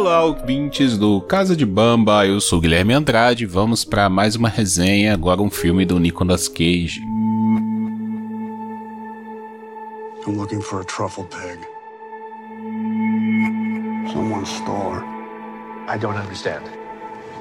Olá, ouvintes do Casa de Bamba, eu sou Guilherme Andrade. Vamos para mais uma resenha, agora um filme do Nicolas Cage. I'm looking for a truffle pig. Someone stole her. I don't understand.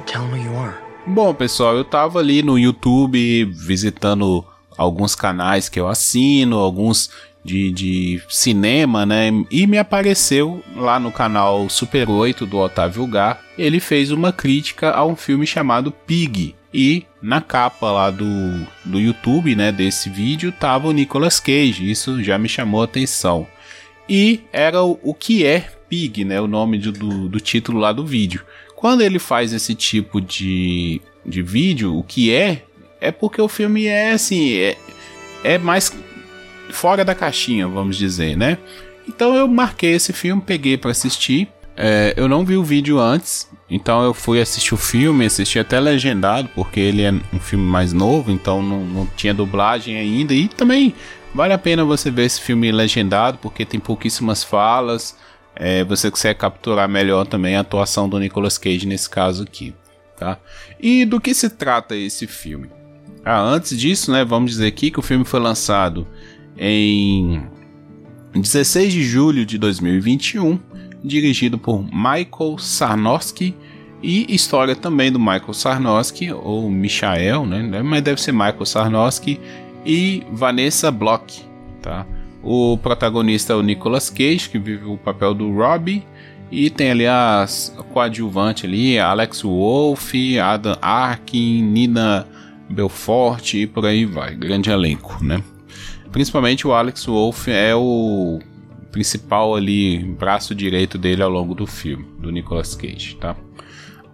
Tell me you are. Bom, pessoal, eu tava ali no YouTube visitando alguns canais que eu assino, alguns de, de cinema, né? E me apareceu lá no canal Super 8 do Otávio Gá. Ele fez uma crítica a um filme chamado Pig. E na capa lá do, do YouTube, né, desse vídeo, tava o Nicolas Cage. Isso já me chamou a atenção. E era o, o que é Pig, né? O nome do, do, do título lá do vídeo. Quando ele faz esse tipo de, de vídeo, o que é, é porque o filme é assim, é, é mais fora da caixinha, vamos dizer, né? Então eu marquei esse filme, peguei para assistir. É, eu não vi o vídeo antes, então eu fui assistir o filme, assisti até legendado, porque ele é um filme mais novo, então não, não tinha dublagem ainda. E também vale a pena você ver esse filme legendado, porque tem pouquíssimas falas. É, você consegue capturar melhor também a atuação do Nicolas Cage nesse caso aqui. Tá? E do que se trata esse filme? Ah, antes disso, né, vamos dizer aqui que o filme foi lançado em 16 de julho de 2021, dirigido por Michael Sarnowski e história também do Michael Sarnowski ou Michael, né? Mas deve ser Michael Sarnowski e Vanessa Block, tá? O protagonista é o Nicolas Cage, que vive o papel do Robbie, e tem ali a coadjuvante ali, Alex Wolff, Adam Arkin, Nina Belfort e por aí vai, grande elenco, né? Principalmente o Alex Wolff é o principal ali, braço direito dele ao longo do filme, do Nicolas Cage, tá?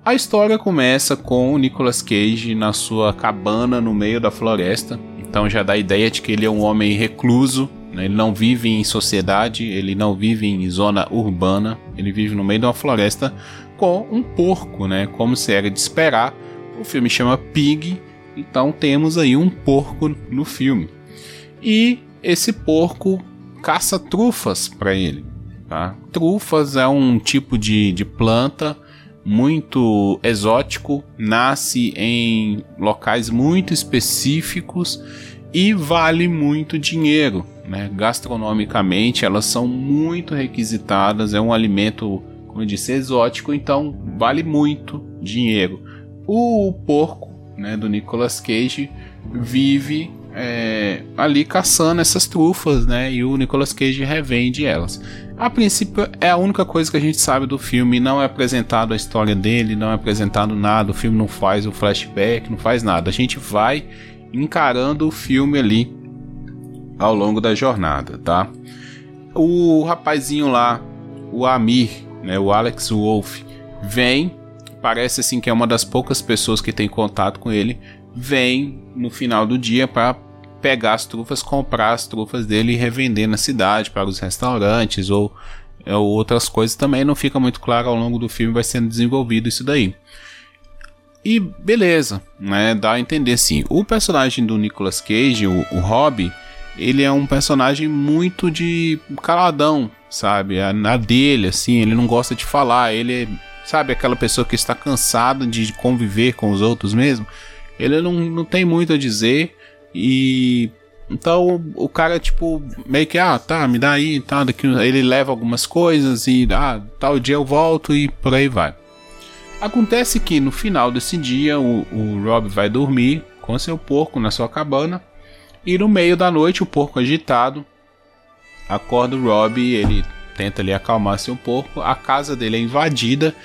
A história começa com o Nicolas Cage na sua cabana no meio da floresta. Então já dá a ideia de que ele é um homem recluso, né? ele não vive em sociedade, ele não vive em zona urbana, ele vive no meio de uma floresta com um porco, né? Como se era de esperar. O filme chama Pig, então temos aí um porco no filme e esse porco caça trufas para ele. Tá? Trufas é um tipo de, de planta muito exótico, nasce em locais muito específicos e vale muito dinheiro. Né? Gastronomicamente, elas são muito requisitadas, é um alimento, como eu disse, exótico, então vale muito dinheiro. O porco né, do Nicolas Cage vive é, ali caçando essas trufas, né? E o Nicolas Cage revende elas. A princípio é a única coisa que a gente sabe do filme, não é apresentado a história dele, não é apresentado nada, o filme não faz o flashback, não faz nada. A gente vai encarando o filme ali ao longo da jornada, tá? O rapazinho lá, o Amir, né, o Alex Wolf, vem, parece assim que é uma das poucas pessoas que tem contato com ele, vem no final do dia para pegar as trufas, comprar as trufas dele e revender na cidade para os restaurantes ou, ou outras coisas também. Não fica muito claro ao longo do filme, vai sendo desenvolvido isso daí. E beleza, né? Dá a entender sim. O personagem do Nicolas Cage, o, o Robbie, ele é um personagem muito de caladão, sabe? A, a dele, assim, ele não gosta de falar, ele é, sabe, aquela pessoa que está cansada de conviver com os outros mesmo. Ele não, não tem muito a dizer e então o cara, tipo, meio que, ah, tá, me dá aí, tá, daqui, ele leva algumas coisas e, ah, tal dia eu volto e por aí vai. Acontece que no final desse dia o, o Rob vai dormir com seu porco na sua cabana e no meio da noite o porco agitado acorda o Rob e ele tenta ali acalmar seu porco. A casa dele é invadida,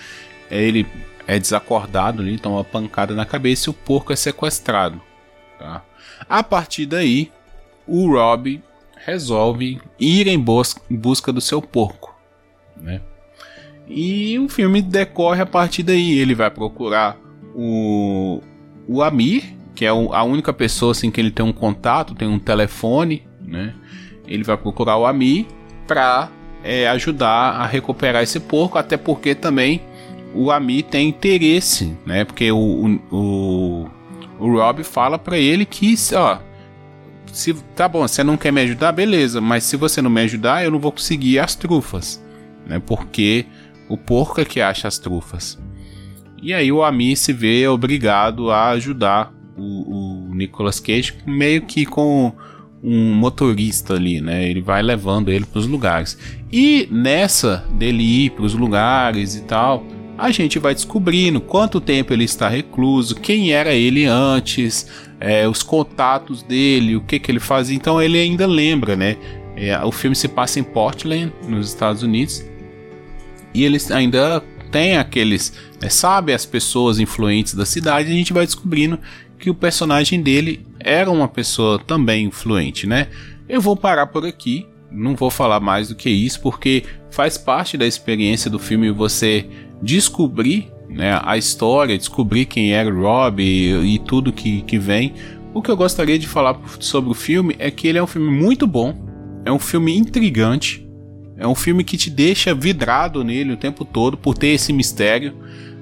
ele é desacordado ali, toma uma pancada na cabeça e o porco é sequestrado. Tá? A partir daí, o Rob resolve ir em, busca do seu porco. Né? E o filme decorre a partir daí. Ele vai procurar o, o Amir, que é a única pessoa assim, que ele tem um contato, tem um telefone. Né? Ele vai procurar o Amir para é, ajudar a recuperar esse porco, até porque também o Ami tem interesse, né? Porque o, o, o Rob fala para ele que, ó, se tá bom, você não quer me ajudar, beleza, mas se você não me ajudar, eu não vou conseguir as trufas, né? Porque O porco é que acha as trufas. E aí o Ami se vê obrigado a ajudar o, o Nicolas Cage meio que com um motorista ali, né? Ele vai levando ele para os lugares. E nessa dele ir para os lugares e tal, a gente vai descobrindo quanto tempo ele está recluso, quem era ele antes, é, os contatos dele, o que, que ele fazia. Então ele ainda lembra, né? É, o filme se passa em Portland, nos Estados Unidos, e ele ainda tem aqueles, né, sabe, as pessoas influentes da cidade. E a gente vai descobrindo que o personagem dele era uma pessoa também influente, né? Eu vou parar por aqui, não vou falar mais do que isso, porque faz parte da experiência do filme você descobrir né, a história, descobrir quem era o Rob e, e tudo que, que vem. O que eu gostaria de falar sobre o filme é que ele é um filme muito bom, é um filme intrigante, é um filme que te deixa vidrado nele o tempo todo por ter esse mistério,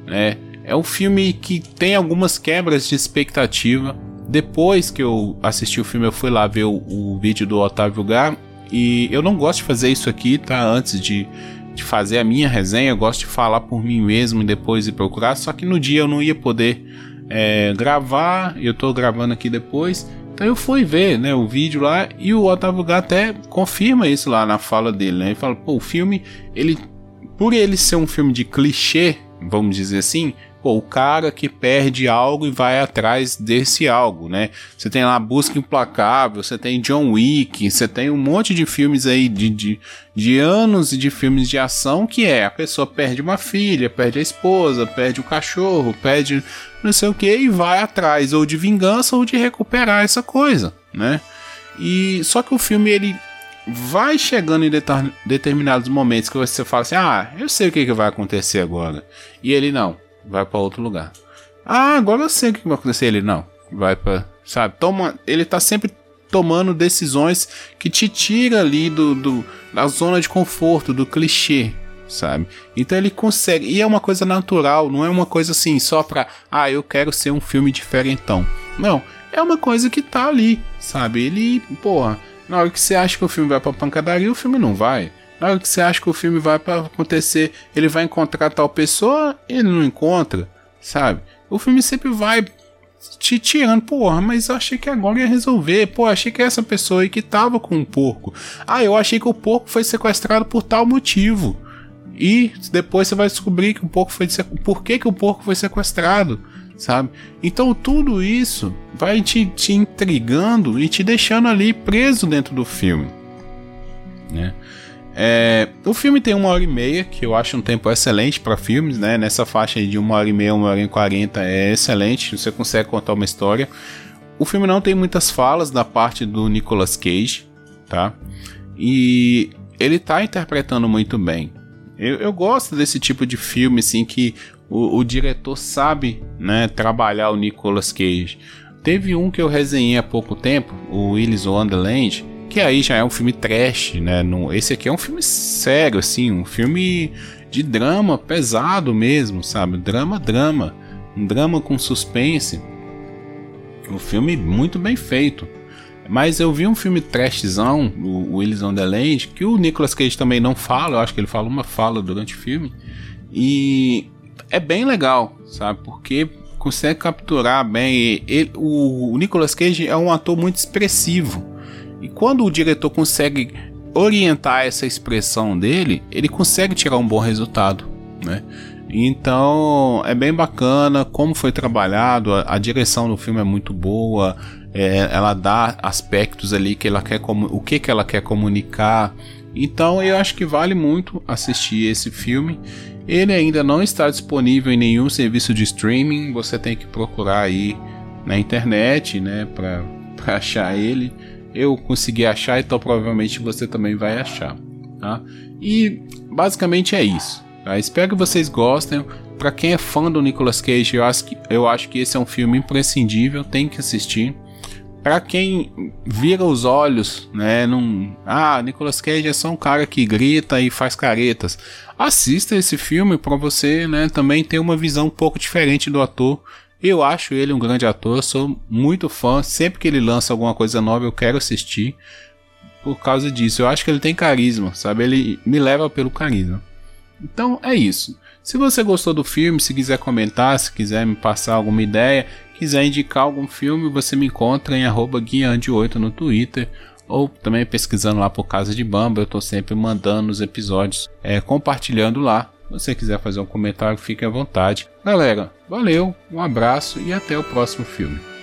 né? É um filme que tem algumas quebras de expectativa. Depois que eu assisti o filme, eu fui lá ver o, o vídeo do Otávio Gar. E eu não gosto de fazer isso aqui, tá? Antes de, de fazer a minha resenha, eu gosto de falar por mim mesmo e depois ir procurar. Só que no dia eu não ia poder é, gravar, eu tô gravando aqui depois. Então eu fui ver né, o vídeo lá e o Otávio Gar até confirma isso lá na fala dele. Né? Ele fala: pô, o filme, ele, por ele ser um filme de clichê, vamos dizer assim, pô, o cara que perde algo e vai atrás desse algo, né? Você tem lá Busca Implacável, você tem John Wick, você tem um monte de filmes aí de, de, de anos e de filmes de ação que é a pessoa perde uma filha, perde a esposa, perde o cachorro, perde não sei o que e vai atrás ou de vingança ou de recuperar essa coisa, né? E só que o filme ele vai chegando em determinados momentos que você fala assim: "Ah, eu sei o que, que vai acontecer agora". E ele não vai para outro lugar. Ah, agora eu sei o que vai acontecer. Ele não, vai para, sabe? Toma, ele tá sempre tomando decisões que te tira ali do, do da zona de conforto, do clichê, sabe? Então ele consegue, e é uma coisa natural, não é uma coisa assim só pra, ah, eu quero ser um filme diferentão. Não, é uma coisa que tá ali, sabe? Ele, porra, na hora que você acha que o filme vai pra pancadaria, o filme não vai. Na hora que você acha que o filme vai para acontecer, ele vai encontrar tal pessoa, ele não encontra, sabe? O filme sempre vai te tirando, porra, mas eu achei que agora ia resolver. Pô, achei que essa pessoa aí que tava com o porco. Ah, eu achei que o porco foi sequestrado por tal motivo. E depois você vai descobrir que o porco foi por que, que o porco foi sequestrado, sabe? Então tudo isso vai te, te intrigando e te deixando ali preso dentro do filme, né? É, o filme tem uma hora e meia, que eu acho um tempo excelente para filmes, né? Nessa faixa de uma hora e meia, uma hora e quarenta é excelente, você consegue contar uma história. O filme não tem muitas falas da parte do Nicolas Cage, tá? E ele tá interpretando muito bem. Eu, eu gosto desse tipo de filme, assim, que o, o diretor sabe, né, trabalhar o Nicolas Cage. Teve um que eu resenhei há pouco tempo, o Willis Wonderland, que aí já é um filme trash, né? esse aqui é um filme sério, assim, um filme de drama pesado mesmo, sabe? Drama, drama. Um drama com suspense. Um filme muito bem feito. Mas eu vi um filme trashzão, o Willis on the Land, que o Nicolas Cage também não fala, eu acho que ele fala uma fala durante o filme. E é bem legal, sabe? Porque consegue capturar bem. Ele, o Nicolas Cage é um ator muito expressivo. E quando o diretor consegue orientar essa expressão dele, ele consegue tirar um bom resultado, né? Então é bem bacana como foi trabalhado, a, a direção do filme é muito boa, é, ela dá aspectos ali que ela quer o que, que ela quer comunicar. Então eu acho que vale muito assistir esse filme. Ele ainda não está disponível em nenhum serviço de streaming, você tem que procurar aí na internet, né, para achar ele eu consegui achar, então provavelmente você também vai achar. Tá? E basicamente é isso. Tá? Espero que vocês gostem. Para quem é fã do Nicolas Cage, eu acho, que, eu acho que esse é um filme imprescindível, tem que assistir. Para quem vira os olhos, né, num, ah, Nicolas Cage é só um cara que grita e faz caretas. Assista esse filme para você, né, também ter uma visão um pouco diferente do ator eu acho ele um grande ator, sou muito fã. Sempre que ele lança alguma coisa nova, eu quero assistir. Por causa disso, eu acho que ele tem carisma, sabe? Ele me leva pelo carisma. Então é isso. Se você gostou do filme, se quiser comentar, se quiser me passar alguma ideia, quiser indicar algum filme, você me encontra em guiande8 no Twitter ou também pesquisando lá por Casa de Bamba, eu estou sempre mandando os episódios, é, compartilhando lá. Se você quiser fazer um comentário, fique à vontade. Galera, valeu, um abraço e até o próximo filme.